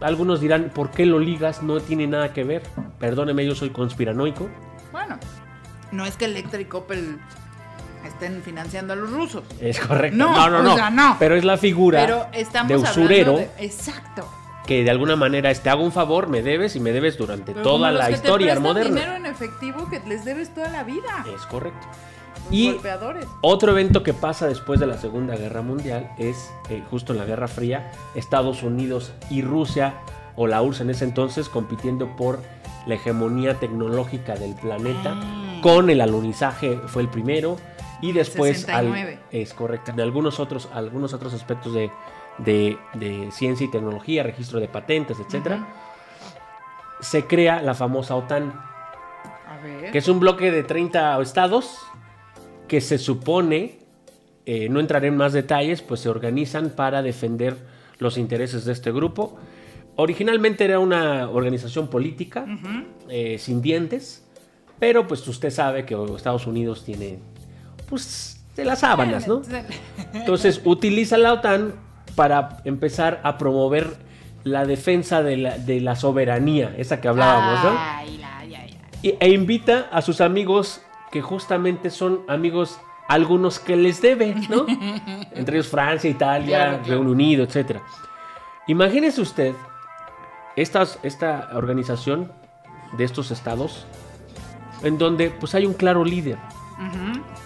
algunos dirán, ¿por qué lo ligas? No tiene nada que ver. Perdóneme, yo soy conspiranoico. Bueno, no es que Electra y Coppel estén financiando a los rusos. Es correcto. No, no, no. o no. sea, no. Pero es la figura Pero estamos de usurero de... Exacto. que de alguna manera te hago un favor, me debes y me debes durante Pero toda la que historia moderna. dinero en efectivo que les debes toda la vida. Es correcto. Y golpeadores. otro evento que pasa después de la Segunda Guerra Mundial es, eh, justo en la Guerra Fría, Estados Unidos y Rusia, o la URSS en ese entonces, compitiendo por la hegemonía tecnológica del planeta, Ah. con el alunizaje fue el primero, y después, al- 69. es correcto, en algunos otros, algunos otros aspectos de, de- de ciencia y tecnología, registro de patentes, etcétera, se crea la famosa OTAN A ver. que es un bloque de 30 estados que se supone, eh, no entraré en más detalles, pues se organizan para defender los intereses de este grupo. Originalmente era una organización política eh, sin dientes, pero pues usted sabe que Estados Unidos tiene, pues, de las sábanas, ¿no? *laughs* Entonces utiliza la OTAN para empezar a promover la defensa de la, de la soberanía, esa que hablábamos, ¿no? Ay, la, ya, ya. Y- e invita a sus amigos que justamente son amigos algunos que les debe, ¿no? *laughs* Entre ellos Francia, Italia. Reino Unido, etc. Imagínese usted estas- esta organización de estos estados en donde pues hay un claro líder.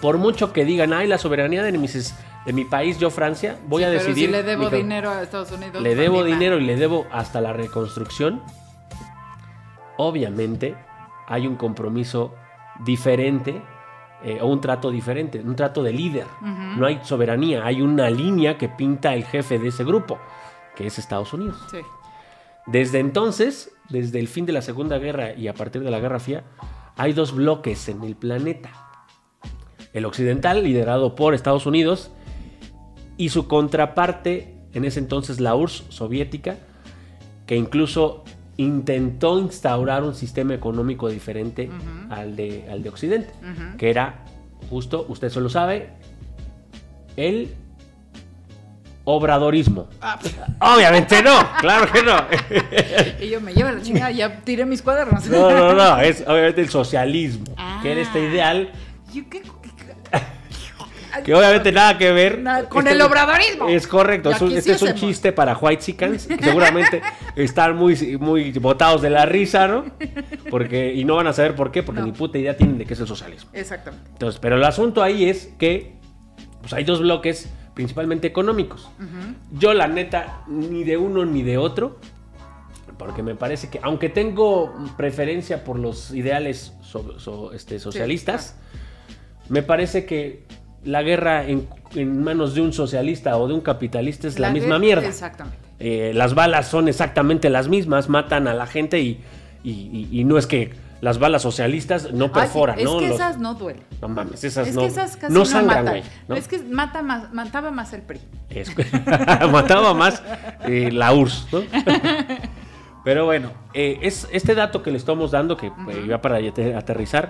Por mucho que digan, ay, la soberanía de mis, de mi país, yo Francia, voy a Pero decidir. si le debo dinero a Estados Unidos. le pues, debo dinero y le debo hasta la reconstrucción, obviamente hay un compromiso diferente eh, o un trato diferente, un trato de líder. No hay soberanía, hay una línea que pinta el jefe de ese grupo, que es Estados Unidos. Sí. Desde entonces, desde el fin de la Segunda Guerra y a partir de la Guerra Fría, hay dos bloques en el planeta. El occidental, liderado por Estados Unidos, y su contraparte, en ese entonces la URSS soviética, que incluso intentó instaurar un sistema económico diferente al, de, al de Occidente, que era justo, usted solo sabe, el obradorismo. Ah, Obviamente no, claro que no. *laughs* y yo me llevo la chingada, ya tiré mis cuadernos. No, no, no, es obviamente el socialismo, que era este Ah. ideal Yo, ¿qué- qué- *laughs* que obviamente nada que ver Nada, con Este- el obradorismo. Es correcto, es un- este es un chiste para white que *laughs* seguramente están muy, muy botados de la risa, ¿no? Porque, y no van a saber por qué, porque No. ni puta idea tienen de qué es el socialismo. Exactamente. Entonces, pero el asunto ahí es que pues hay dos bloques principalmente económicos. Yo la neta ni de uno ni de otro, porque me parece que aunque tengo preferencia por los ideales so- so- este, socialistas, me parece que la guerra en, en manos de un socialista o de un capitalista es la, misma mierda. Exactamente. Eh, las balas son exactamente las mismas, matan a la gente y, y- y- y no es que las balas socialistas no perforan, es ¿no? que Los- esas no duelen. no mames, esas es no, que esas casi no no, sangran, güey. ¿no? Es que mata más, mataba más el PRI. Es *laughs* mataba más eh, la URSS, ¿no? *laughs* Pero bueno, eh, es este dato que le estamos dando, que ya para ate- aterrizar,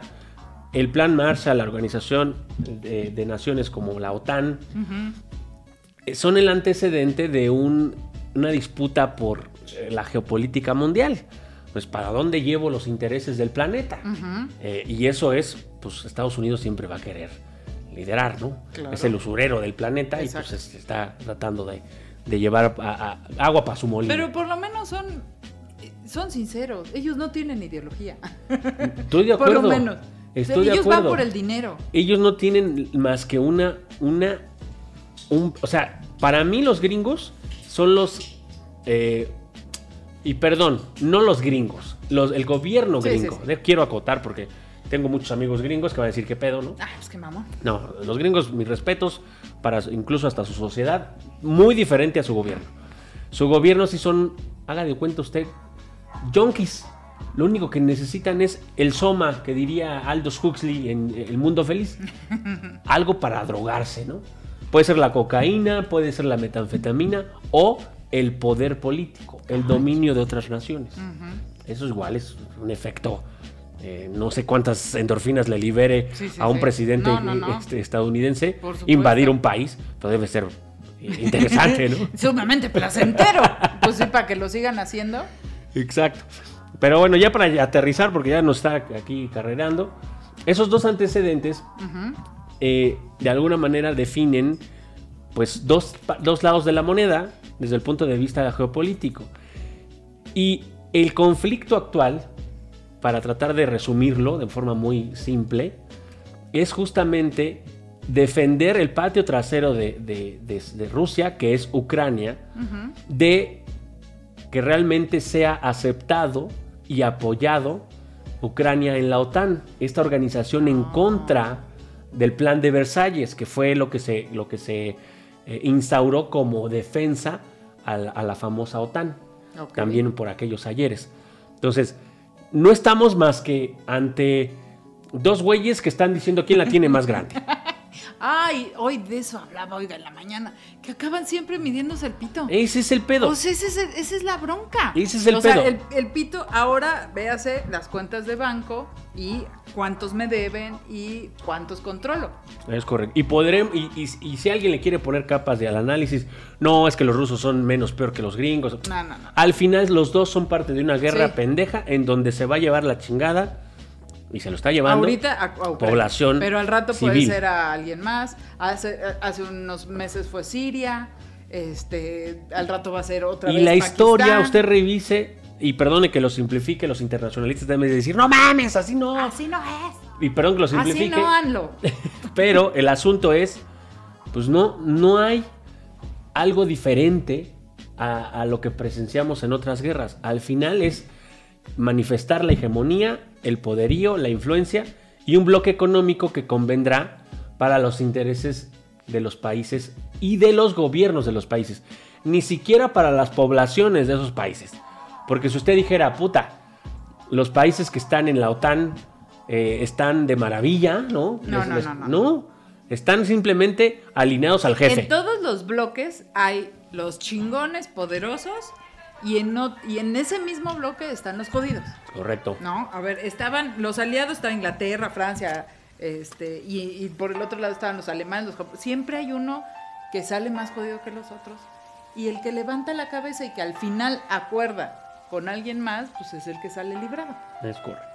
el Plan Marshall, la Organización de, de Naciones como la OTAN, son el antecedente de un- una disputa por la geopolítica mundial. Pues para dónde llevo los intereses del planeta. Eh, y eso es, pues Estados Unidos siempre va a querer liderar, ¿no? Claro. Es el usurero del planeta Exacto. y pues es- está tratando de, de llevar a- a- agua para su molino. Pero por lo menos son, son sinceros. Ellos no tienen ideología. Estoy de *laughs* por acuerdo. lo menos. Estoy de Ellos van acuerdo. por el dinero. Ellos no tienen más que una, una, un- o sea, para mí los gringos son los, eh, y perdón, no los gringos, los, el gobierno Sí, gringo. sí. Quiero acotar porque tengo muchos amigos gringos que van a decir qué pedo, ¿no? Ah, pues qué mamón. No, los gringos, mis respetos, para incluso hasta su sociedad, muy diferente a su gobierno. Su gobierno sí son, haga de cuenta usted, yonkis. Lo único que necesitan es el soma, que diría Aldous Huxley en El Mundo Feliz. *laughs* Algo para drogarse, ¿no? Puede ser la cocaína, puede ser la metanfetamina o el poder político, el dominio de otras naciones. Eso igual es un efecto, eh, no sé cuántas endorfinas le libere Sí, sí, a un sí. presidente No, no, no. este, estadounidense invadir un país, pero debe ser eh, interesante, ¿no? *laughs* Sumamente placentero. pues sí, para que lo sigan haciendo. Exacto. Pero bueno, ya para aterrizar, porque ya nos está aquí carrerando, esos dos antecedentes eh, de alguna manera definen pues dos, dos lados de la moneda desde el punto de vista geopolítico. Y el conflicto actual, para tratar de resumirlo de forma muy simple, es justamente defender el patio trasero de, de- de- de Rusia, que es Ucrania, de que realmente sea aceptado y apoyado Ucrania en la OTAN, esta organización en contra del plan de Versalles, que fue lo que se, lo que se eh, instauró como defensa a la, a la famosa OTAN, también por aquellos ayeres. Entonces, no estamos más que ante dos güeyes que están diciendo quién la tiene más grande. *laughs* Ay, hoy de eso hablaba, oiga, en la mañana, que acaban siempre midiéndose el pito. Ese es el pedo. O sea, ese es el- esa es la bronca. Ese es el o sea, pedo. el, el pito, ahora véase las cuentas de banco y cuántos me deben y cuántos controlo. Es correcto. Y podremos, y, y- y si alguien le quiere poner capas de al análisis, no, es que los rusos son menos peor que los gringos. No, no, no. Al final los dos son parte de una guerra Sí. pendeja en donde se va a llevar la chingada y se lo está llevando. Ahorita a, población Pero al rato puede ser a alguien más. Hace, hace unos meses fue Siria. Este, al rato va a ser otra Y vez. la historia, usted revise, y perdone que lo simplifique, los internacionalistas deben de decir, no mames, así no. Así no es. Y perdón que lo Así simplifique. no, Anlo. *laughs* Pero el asunto es, pues no, no hay algo diferente a, a lo que presenciamos en otras guerras. Al final es manifestar la hegemonía, el poderío, la influencia y un bloque económico que convendrá para los intereses de los países y de los gobiernos de los países. Ni siquiera para las poblaciones de esos países. Porque si usted dijera, puta, los países que están en la OTAN eh, están de maravilla, ¿no? No, no, no, no. están simplemente alineados al jefe. En todos los bloques hay los chingones poderosos y en, no- y en ese mismo bloque están los jodidos. Correcto. No, a ver, estaban los aliados, estaba Inglaterra, Francia, este, y, y por el otro lado estaban los alemanes, los japoneses. Siempre hay uno que sale más jodido que los otros. Y el que levanta la cabeza y que al final acuerda con alguien más, pues es el que sale librado. Es correcto.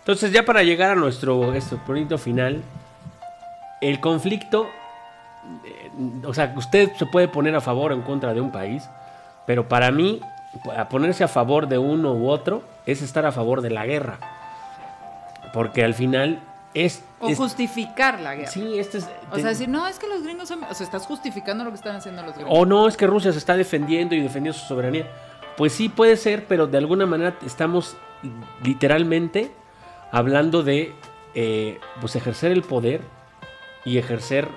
Entonces, ya para llegar a nuestro este proyecto final, el conflicto, eh, o sea, usted se puede poner a favor o en contra de un país, pero para mí, a ponerse a favor de uno u otro es estar a favor de la guerra. Porque al final es... O es- justificar la guerra. sí, este es... O sea, decir, no, es que los gringos son... O sea, estás justificando lo que están haciendo los gringos. O no, es que Rusia se está defendiendo y defendiendo su soberanía. Pues sí puede ser, pero de alguna manera estamos literalmente hablando de eh, pues ejercer el poder y ejercer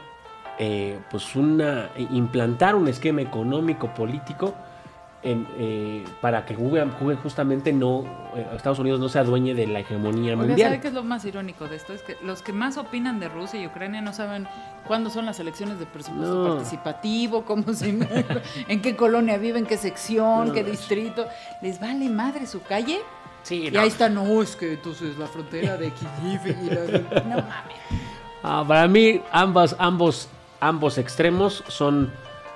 eh, pues una implantar un esquema económico político en, eh, para que juegue justamente no eh, Estados Unidos no se adueñe de la hegemonía Oiga, mundial. ¿sabe qué es lo más irónico de esto? Es que los que más opinan de Rusia y Ucrania no saben cuándo son las elecciones de presupuesto No. participativo, cómo se *laughs* en qué colonia viven, qué sección, No, qué distrito. Les vale madre su calle. Sí, Y no. ahí está, no, es que entonces la frontera de Kiev y la... *laughs* No mames. Ah, para mí, ambas, ambos, ambos extremos son,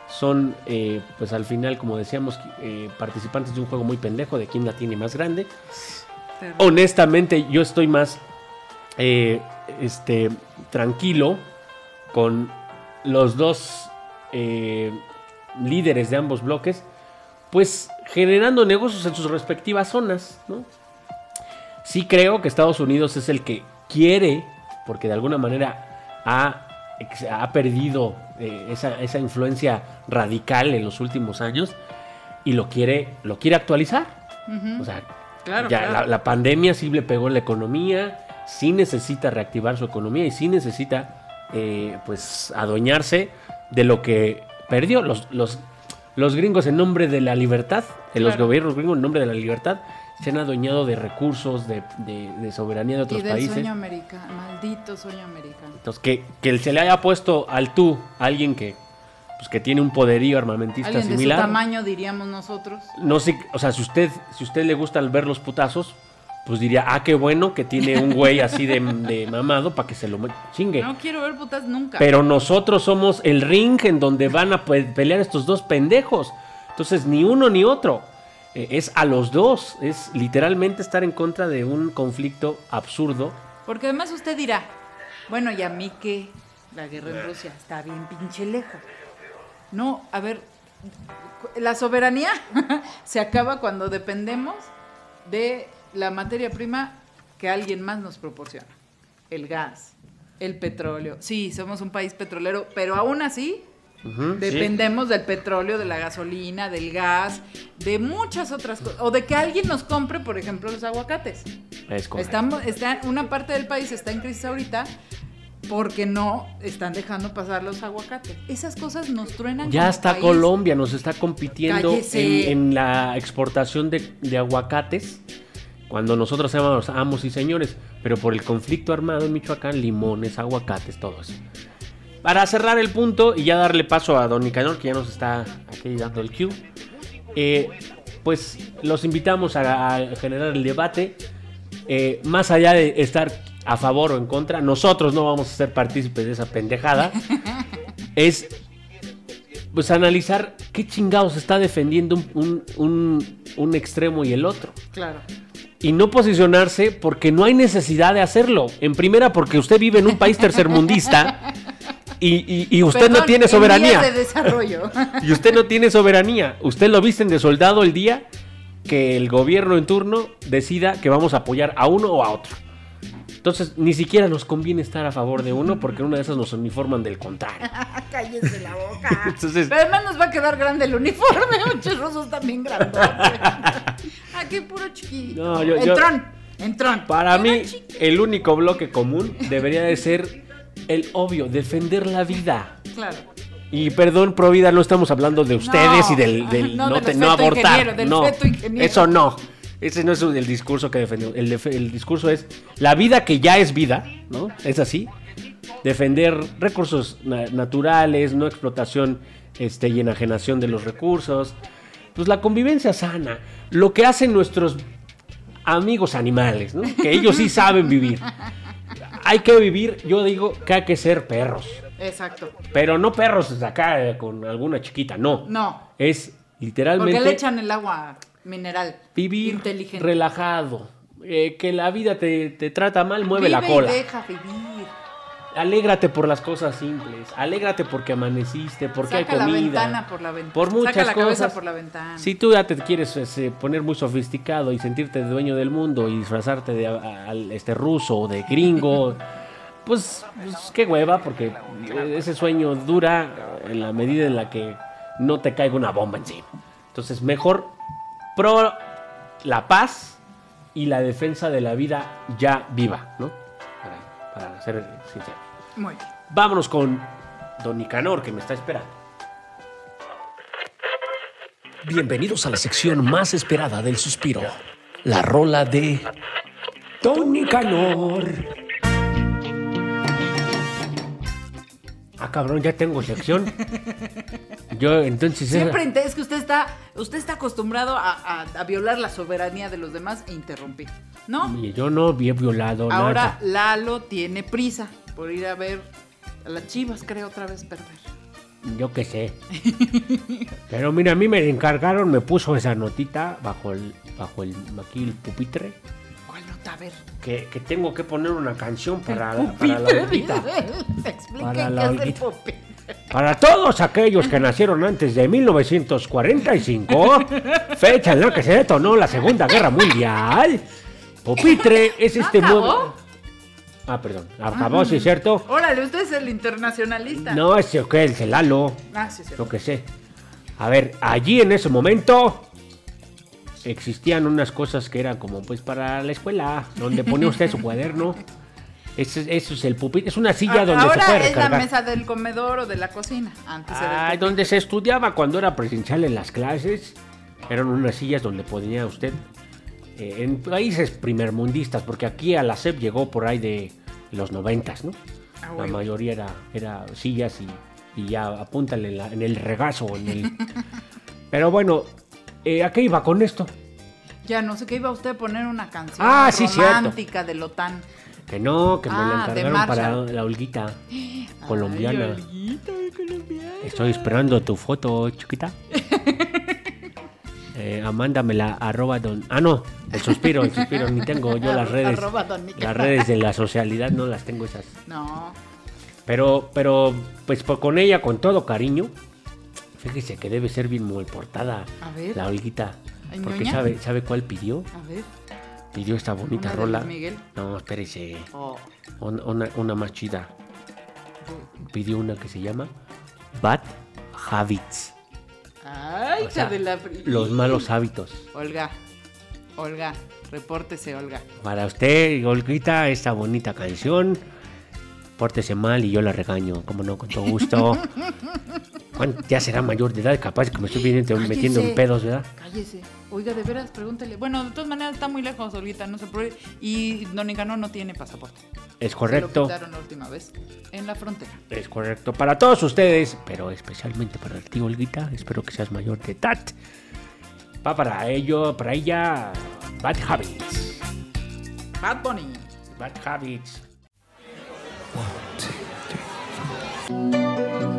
son eh, pues al final, como decíamos, eh, participantes de un juego muy pendejo de quién la tiene más grande. Honestamente, yo estoy más eh, este, tranquilo con los dos líderes de ambos bloques, pues generando negocios en sus respectivas zonas, ¿no? Sí creo que Estados Unidos es el que quiere, porque de alguna manera ha, ha perdido eh, esa, esa influencia radical en los últimos años y lo quiere, lo quiere actualizar. O sea, Claro, ya claro. La, la pandemia sí le pegó en la economía, sí necesita reactivar su economía y sí necesita eh, pues adueñarse de lo que perdió. Los, los, los gringos en nombre de la libertad, en los gobiernos gringos en nombre de la libertad, se han adueñado de recursos, de, de- de soberanía de otros Y del países. sueño americano, maldito sueño americano. Entonces, que, que se le haya puesto al tú a alguien que, pues, que tiene un poderío armamentista Alguien de su similar. tamaño, diríamos nosotros. No sé, o sea, si usted, si usted le gusta ver los putazos, pues diría, ah, qué bueno que tiene un güey así de, de mamado para que se lo chingue. No quiero ver putas nunca. Pero nosotros somos el ring en donde van a pe- pelear estos dos pendejos. Entonces, ni uno ni otro. Eh, es a los dos. Es literalmente estar en contra de un conflicto absurdo. Porque además usted dirá, bueno, ¿y a mí qué? La guerra en Rusia está bien pinche lejos. No, a ver, la soberanía *laughs* se acaba cuando dependemos de la materia prima que alguien más nos proporciona. El gas, El petróleo. Sí, somos un país petrolero, pero aún así Dependemos del petróleo, de la gasolina, del gas, de muchas otras cosas. O de que alguien nos compre, por ejemplo, los aguacates. Es. Estamos, está, una parte del país está en crisis ahorita porque no están dejando pasar los aguacates. Esas cosas nos truenan. Ya está país. Colombia, nos está compitiendo en la exportación de, de aguacates. Cuando nosotros éramos amos y señores, pero por el conflicto armado en Michoacán, limones, aguacates, todo eso. Para cerrar el punto y ya darle paso a Don Nicanor, que ya nos está aquí dando el cue, eh, pues los invitamos a, a generar el debate. Eh, más allá de estar a favor o en contra, nosotros no vamos a ser partícipes de esa pendejada. *laughs* es pues analizar qué chingados está defendiendo un, un- un- un extremo y el otro. Claro. Y no posicionarse porque no hay necesidad de hacerlo. En primera, porque usted vive en un país *laughs* tercermundista y, y- y usted no tiene en soberanía. vías de desarrollo. *laughs* Y usted no tiene soberanía. Usted lo visten de soldado el día que el gobierno en turno decida que vamos a apoyar a uno o a otro. Entonces, ni siquiera nos conviene estar a favor de uno porque una de esas nos uniforman del contrario. *laughs* Cállese la boca. *laughs* Entonces- Pero además nos va a quedar grande el uniforme. Muchos rusos también grandotes. Aquí puro chiquito. No, yo- yo- entrón. Entrón. Para mí, chiquito. el único bloque común debería de ser el obvio, defender la vida. Claro. Y perdón, pro vida, no estamos hablando de ustedes No, y del, del *laughs* no, no, del te- feto no abortar. del no, eso no. Ese no es el discurso que defendemos. El, el discurso es la vida que ya es vida, ¿no? Es así. Defender recursos na- naturales, no explotación este, y enajenación de los recursos. Pues la convivencia sana. Lo que hacen nuestros amigos animales, ¿no? Que ellos sí saben vivir. *laughs* Hay que vivir, yo digo que hay que ser perros. Exacto. Pero no perros de acá eh, con alguna chiquita, no. No. Es Porque literalmente le echan el agua mineral. vivir inteligente. relajado. Eh, que la vida te, te trata mal, mueve Vive la cola. Y deja vivir. Alégrate por las cosas simples. Alégrate porque amaneciste, porque Saca hay la comida. ventana por la ventana. Por muchas Saca la cabeza cosas. por la ventana. Si tú ya te quieres este, poner muy sofisticado y sentirte dueño del mundo y disfrazarte de a- este ruso o de gringo, *laughs* pues, pues, qué hueva, porque ese sueño dura en la medida en la que no te caiga una bomba encima. Entonces, mejor pro la paz y la defensa de la vida ya viva, ¿no? Para, para ser sincero. Muy bien. Vámonos con Don Nicanor, que me está esperando. Bienvenidos a la sección más esperada del suspiro, la rola de Don Nicanor. Ah, cabrón, ya tengo sección. Yo, entonces... esa- Siempre inte- es que usted está, usted está acostumbrado a, a- a violar la soberanía de los demás e interrumpir. ¿No? Yo no había violado Ahora nada. Lalo tiene prisa por ir a ver a las chivas, creo, otra vez perder. Yo qué sé. Pero mira, a mí me encargaron, me puso esa notita bajo el, bajo el, aquí el pupitre, ¿Cuál nota? A ver. que, que tengo que poner una canción para, la- para la Olguita. Para qué la es el Olguita. pupitre. Para todos aquellos que nacieron antes de 1945, fecha en la que se detonó la Segunda Guerra Mundial, pupitre es ¿No este acabó? Ah, perdón. Acabó, sí, ¿cierto? Órale, usted es el internacionalista. No, ese que es el Lalo. Ah, sí, sí. Lo que sé. A ver, allí en ese momento existían unas cosas que eran como pues para la escuela, donde ponía usted su *laughs* cuaderno. Ese- Eso es el pupitre, es una silla Ah, donde Ahora se puede es la recargar. mesa del comedor o de la cocina. Antes el Ah, donde se estudiaba cuando era presencial en las clases, eran unas sillas donde podía usted, eh, en países primermundistas, porque aquí a la SEP llegó por ahí de los noventas, ¿no? Ah, La mayoría era, era sillas y, y ya apúntale en, la- en el regazo. En el... *laughs* Pero bueno, eh, ¿a qué iba con esto? Ya no sé qué iba usted a poner una canción Ah, sí, romántica de Lotán. Que no, que me Ah, la encargaron para la Olguita *gasps* colombiana. Ay, Olguita, colombiana. Estoy esperando tu foto, chiquita eh, mándamela arroba don... Ah, no, el suspiro, el suspiro, ni tengo yo las *laughs* redes. Las redes de la socialidad no las tengo esas. No. Pero, pero, pues, con ella, con todo cariño, fíjese que debe ser bien muy portada a ver. la Olguita. Porque sabe, ¿sabe cuál pidió? A ver. Pidió esta bonita rola. De Miguel? No, espérese. Oh. Una, una más chida. Pidió una que se llama Bad Habits. Ay, de la... Los malos hábitos. Olga, Olga, repórtese, Olga. Para usted, Olguita, esta bonita canción. Pórtese mal y yo la regaño, como no, con todo gusto. *laughs* Bueno, ya será mayor de edad, capaz que me estoy viendo, metiendo en pedos, ¿verdad? Cállese. Oiga, de veras, pregúntele. Bueno, de todas maneras está muy lejos, Olguita, no se puede. Y Don Enganó no tiene pasaporte. Es correcto. Se lo la última vez en la frontera. Es correcto. Para todos ustedes, pero especialmente para el tío Olguita, espero que seas mayor de edad. Va para ello, para ella, Bad Habits. Bad Bunny. Bad Habits. One, two, three, four.